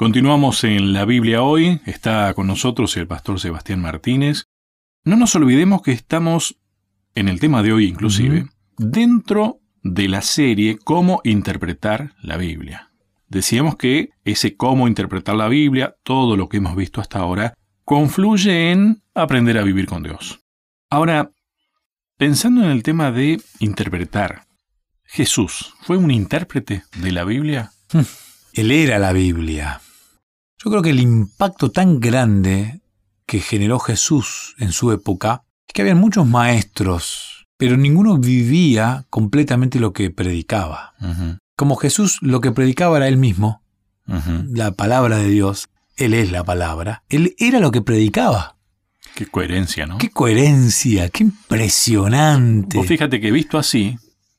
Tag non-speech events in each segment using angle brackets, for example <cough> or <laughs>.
Continuamos en la Biblia hoy. Está con nosotros el pastor Sebastián Martínez. No nos olvidemos que estamos, en el tema de hoy inclusive, dentro de la serie Cómo interpretar la Biblia. Decíamos que ese cómo interpretar la Biblia, todo lo que hemos visto hasta ahora, confluye en aprender a vivir con Dios. Ahora, pensando en el tema de interpretar, ¿Jesús fue un intérprete de la Biblia? <laughs> Él era la Biblia. Yo creo que el impacto tan grande que generó Jesús en su época es que había muchos maestros, pero ninguno vivía completamente lo que predicaba. Como Jesús lo que predicaba era él mismo, la palabra de Dios, él es la palabra, él era lo que predicaba. Qué coherencia, ¿no? Qué coherencia, qué impresionante. Vos fíjate que visto así,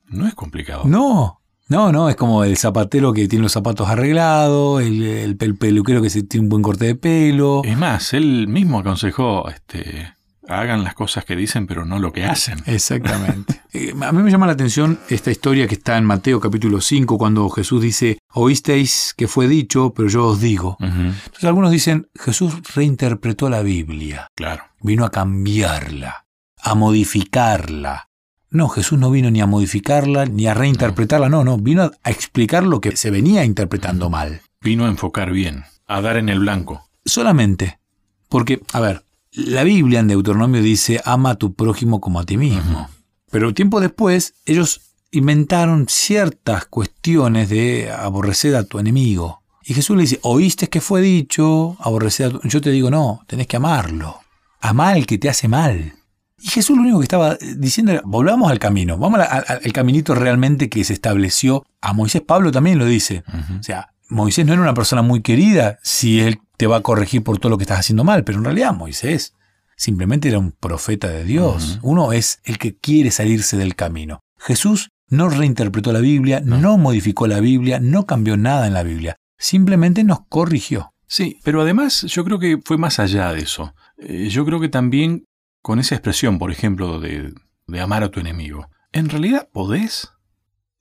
no es complicado. No, no, no, es como el zapatero que tiene los zapatos arreglados, el, peluquero que tiene un buen corte de pelo. Es más, él mismo aconsejó, este, hagan las cosas que dicen, pero no lo que hacen. Exactamente. <laughs> Eh, a mí me llama la atención esta historia que está en Mateo capítulo 5, cuando Jesús dice, oísteis que fue dicho, pero yo os digo. Entonces algunos dicen, Jesús reinterpretó la Biblia. Claro. Vino a cambiarla, a modificarla, no, Jesús no vino ni a modificarla, ni a reinterpretarla, no, no, vino a explicar lo que se venía interpretando mal. Vino a enfocar bien, a dar en el blanco. Solamente. Porque, a ver, la Biblia en Deuteronomio dice, ama a tu prójimo como a ti mismo. Pero tiempo después, ellos inventaron ciertas cuestiones de aborrecer a tu enemigo. Y Jesús le dice, oíste que fue dicho, aborrecer a tu... Yo te digo, no, tenés que amarlo. Amar al que te hace mal. Y Jesús lo único que estaba diciendo era, volvamos al camino, vamos al, caminito realmente que se estableció. A Moisés Pablo también lo dice. O sea, Moisés no era una persona muy querida si él te va a corregir por todo lo que estás haciendo mal, pero en realidad Moisés simplemente era un profeta de Dios. Uno es el que quiere salirse del camino. Jesús no reinterpretó la Biblia, no modificó la Biblia, no cambió nada en la Biblia, simplemente nos corrigió. Sí, pero además yo creo que fue más allá de eso. Eh, yo creo que también con esa expresión, por ejemplo, de, de amar a tu enemigo, ¿en realidad podés?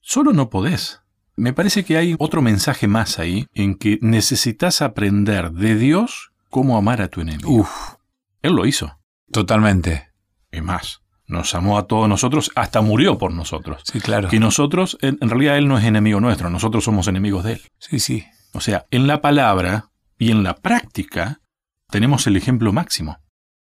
Solo no podés. Me parece que hay otro mensaje más ahí en que necesitas aprender de Dios cómo amar a tu enemigo. Uf. Él lo hizo. Totalmente. Es más, nos amó a todos nosotros, hasta murió por nosotros. Sí, claro. Que nosotros, en, en realidad Él no es enemigo nuestro, nosotros somos enemigos de Él. Sí, sí. O sea, en la palabra y en la práctica tenemos el ejemplo máximo.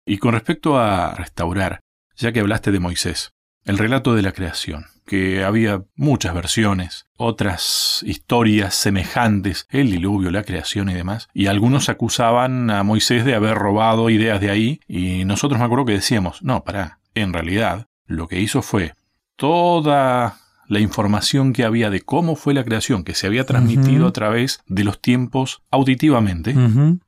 Y con respecto a restaurar, ya que hablaste de Moisés, el relato de la creación, que había muchas versiones, otras historias semejantes, el diluvio, la creación y demás, y algunos acusaban a Moisés de haber robado ideas de ahí, y nosotros me acuerdo que decíamos, no, pará, en realidad lo que hizo fue toda la información que había de cómo fue la creación, que se había transmitido a través de los tiempos auditivamente,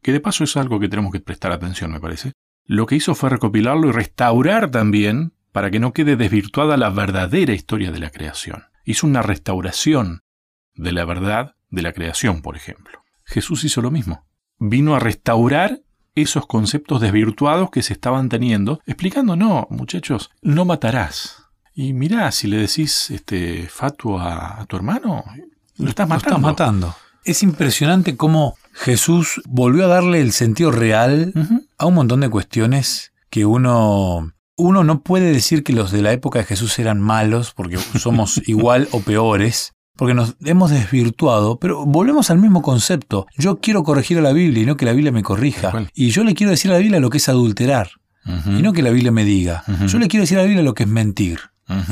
que de paso es algo que tenemos que prestar atención, me parece, lo que hizo fue recopilarlo y restaurar también para que no quede desvirtuada la verdadera historia de la creación. Hizo una restauración de la verdad de la creación, por ejemplo. Jesús hizo lo mismo. Vino a restaurar esos conceptos desvirtuados que se estaban teniendo, explicando, no, muchachos, no matarás. Y mirá, si le decís este fatuo a, tu hermano, lo estás matando. Lo estás matando. Es impresionante cómo Jesús volvió a darle el sentido real a un montón de cuestiones que uno uno no puede decir que los de la época de Jesús eran malos porque somos <laughs> igual o peores, porque nos hemos desvirtuado, pero volvemos al mismo concepto. Yo quiero corregir a la Biblia y no que la Biblia me corrija. Y yo le quiero decir a la Biblia lo que es adulterar y no que la Biblia me diga. Yo le quiero decir a la Biblia lo que es mentir.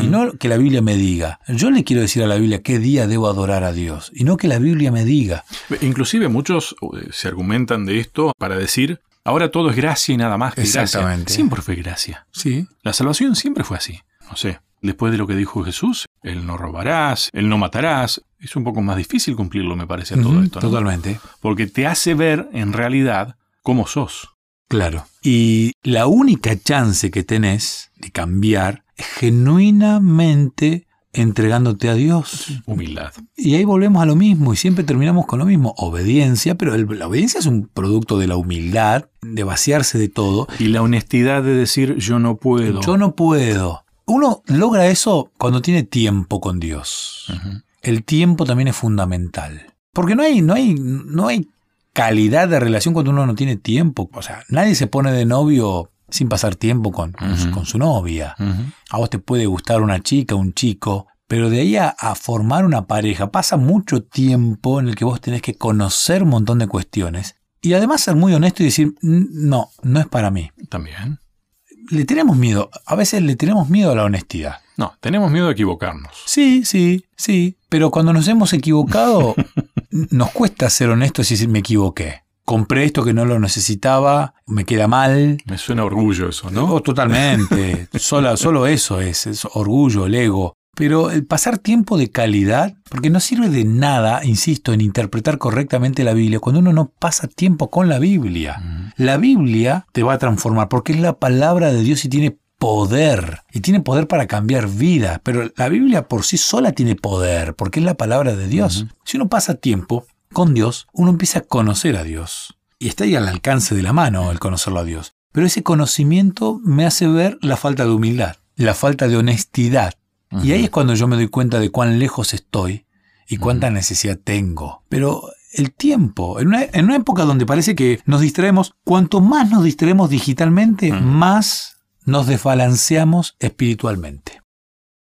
Y no que la Biblia me diga. Yo le quiero decir a la Biblia qué día debo adorar a Dios. Y no que la Biblia me diga. Inclusive muchos eh, se argumentan de esto para decir, ahora todo es gracia y nada más que Exactamente. Siempre fue gracia. Sí. La salvación siempre fue así. No sé, después de lo que dijo Jesús, el no robarás, el no matarás, es un poco más difícil cumplirlo, me parece, a todo esto. Totalmente. Porque te hace ver en realidad cómo sos. Claro. Y la única chance que tenés de cambiar genuinamente entregándote a Dios. Humildad. Y ahí volvemos a lo mismo y siempre terminamos con lo mismo, obediencia, pero la obediencia es un producto de la humildad, de vaciarse de todo. Y la honestidad de decir yo no puedo. Yo no puedo. Uno logra eso cuando tiene tiempo con Dios. El tiempo también es fundamental. Porque no hay, no hay, no hay calidad de relación cuando uno no tiene tiempo. O sea, nadie se pone de novio sin pasar tiempo con, con su- Ujú. con su novia. A vos te puede gustar una chica, un chico, pero de ahí a, a formar una pareja pasa mucho tiempo en el que vos tenés que conocer un montón de cuestiones y además ser muy honesto y decir, "N- no, no es para mí. También. Le tenemos miedo, a veces le tenemos miedo a la honestidad. No, tenemos miedo de equivocarnos. Sí, sí, sí, pero cuando nos hemos equivocado, <laughs> nos cuesta ser honestos y decir, me equivoqué. Compré esto que no lo necesitaba, me queda mal, Me suena orgullo eso, ¿no? No, totalmente. <laughs> Solo, solo eso es, es orgullo, el ego. Pero el pasar tiempo de calidad, porque no sirve de nada, insisto, en interpretar correctamente la Biblia cuando uno no pasa tiempo con la Biblia. La Biblia te va a transformar porque es la palabra de Dios y tiene poder. Y tiene poder para cambiar vidas. Pero la Biblia por sí sola tiene poder porque es la palabra de Dios. Si uno pasa tiempo con Dios, uno empieza a conocer a Dios. Y está ahí al alcance de la mano el conocerlo a Dios. Pero ese conocimiento me hace ver la falta de humildad, la falta de honestidad. Y ahí es cuando yo me doy cuenta de cuán lejos estoy y cuánta necesidad tengo. Pero el tiempo, en una, en una época donde parece que nos distraemos, cuanto más nos distraemos digitalmente, más nos desbalanceamos espiritualmente.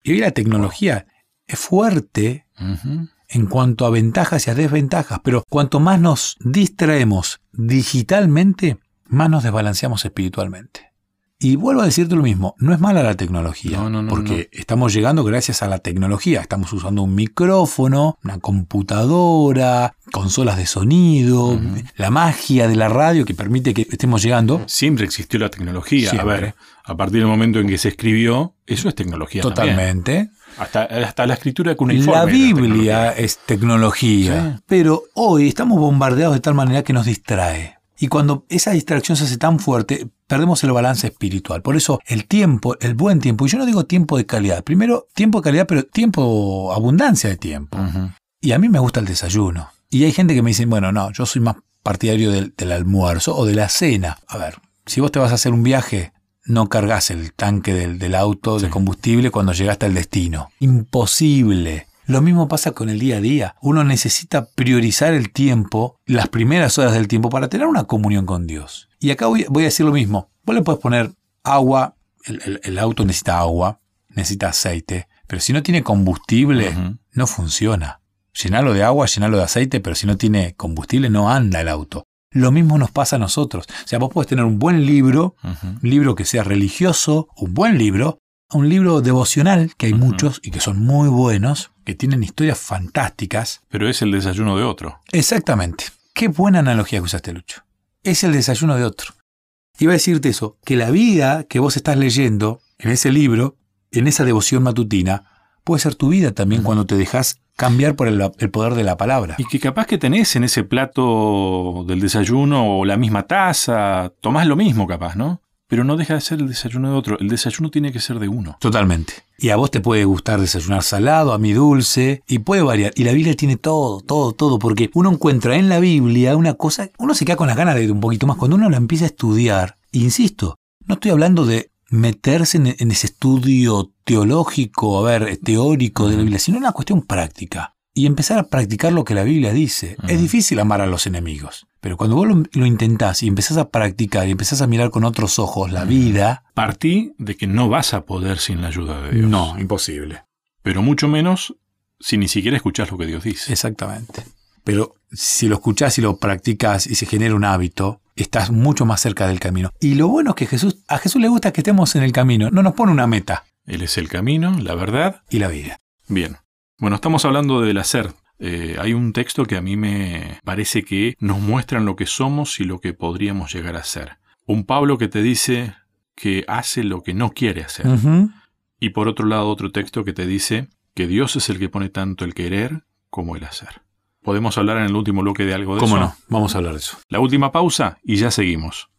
Y hoy la tecnología es fuerte. En cuanto a ventajas y a desventajas, pero cuanto más nos distraemos digitalmente, más nos desbalanceamos espiritualmente. Y vuelvo a decirte lo mismo, no es mala la tecnología, No, no, no, porque estamos llegando gracias a la tecnología, estamos usando un micrófono, una computadora, consolas de sonido, la magia de la radio que permite que estemos llegando. Siempre existió la tecnología. Siempre. A ver, a partir del momento en que se escribió, eso es tecnología. también. Hasta, hasta la escritura cuneiforme. La Biblia es tecnología, Sí. pero hoy estamos bombardeados de tal manera que nos distrae. Y cuando esa distracción se hace tan fuerte, perdemos el balance espiritual. Por eso el tiempo, el buen tiempo, y yo no digo tiempo de calidad, primero tiempo de calidad, pero tiempo, abundancia de tiempo. Ujú. Y a mí me gusta el desayuno. Y hay gente que me dice, bueno, no, yo soy más partidario del, del almuerzo o de la cena. A ver, si vos te vas a hacer un viaje, no cargas el tanque del, del auto de combustible cuando llegaste al destino. Imposible. Lo mismo pasa con el día a día. Uno necesita priorizar el tiempo, las primeras horas del tiempo, para tener una comunión con Dios. Y acá voy, voy a decir lo mismo. Vos le puedes poner agua, el, el- el auto necesita agua, necesita aceite, pero si no tiene combustible, no funciona. Llenalo de agua, llenalo de aceite, pero si no tiene combustible no anda el auto. Lo mismo nos pasa a nosotros. O sea, vos podés tener un buen libro, un libro que sea religioso, un buen libro, un libro devocional, que hay muchos y que son muy buenos, que tienen historias fantásticas. Pero es el desayuno de otro. Exactamente. Qué buena analogía que usaste, Lucho. Es el desayuno de otro. Iba a decirte eso, que la vida que vos estás leyendo en ese libro, en esa devoción matutina, puede ser tu vida también cuando te dejas cambiar por el, el poder de la palabra. Y que capaz que tenés en ese plato del desayuno o la misma taza, tomás lo mismo capaz, ¿no? Pero no deja de ser el desayuno de otro. El desayuno tiene que ser de uno. Totalmente. Y a vos te puede gustar desayunar salado, a mí dulce, y puede variar. Y la Biblia tiene todo, todo, todo, porque uno encuentra en la Biblia una cosa, uno se queda con las ganas de ir un poquito más. Cuando uno la empieza a estudiar, insisto, no estoy hablando de meterse en, en ese estudio teológico, a ver, teórico de la. Biblia, sino una cuestión práctica. Y empezar a practicar lo que la Biblia dice. Es difícil amar a los enemigos. Pero cuando vos lo, lo intentás y empezás a practicar y empezás a mirar con otros ojos la vida, Partí de que no vas a poder sin la ayuda de Dios. no, imposible. Pero mucho menos si ni siquiera escuchás lo que Dios dice. Exactamente. Pero si lo escuchás y lo practicas y se genera un hábito, estás mucho más cerca del camino. Y lo bueno es que Jesús, a Jesús le gusta que estemos en el camino, no nos pone una meta Él es el camino, la verdad. y la vida. Bien. Bueno, estamos hablando del hacer. Eh, hay un texto que a mí me parece que nos muestran lo que somos y lo que podríamos llegar a ser. Un Pablo que te dice que hace lo que no quiere hacer. Y por otro lado otro texto que te dice que Dios es el que pone tanto el querer como el hacer. Podemos hablar en el último bloque de algo de ¿Cómo eso. no? Vamos a hablar de eso. La última pausa y ya seguimos.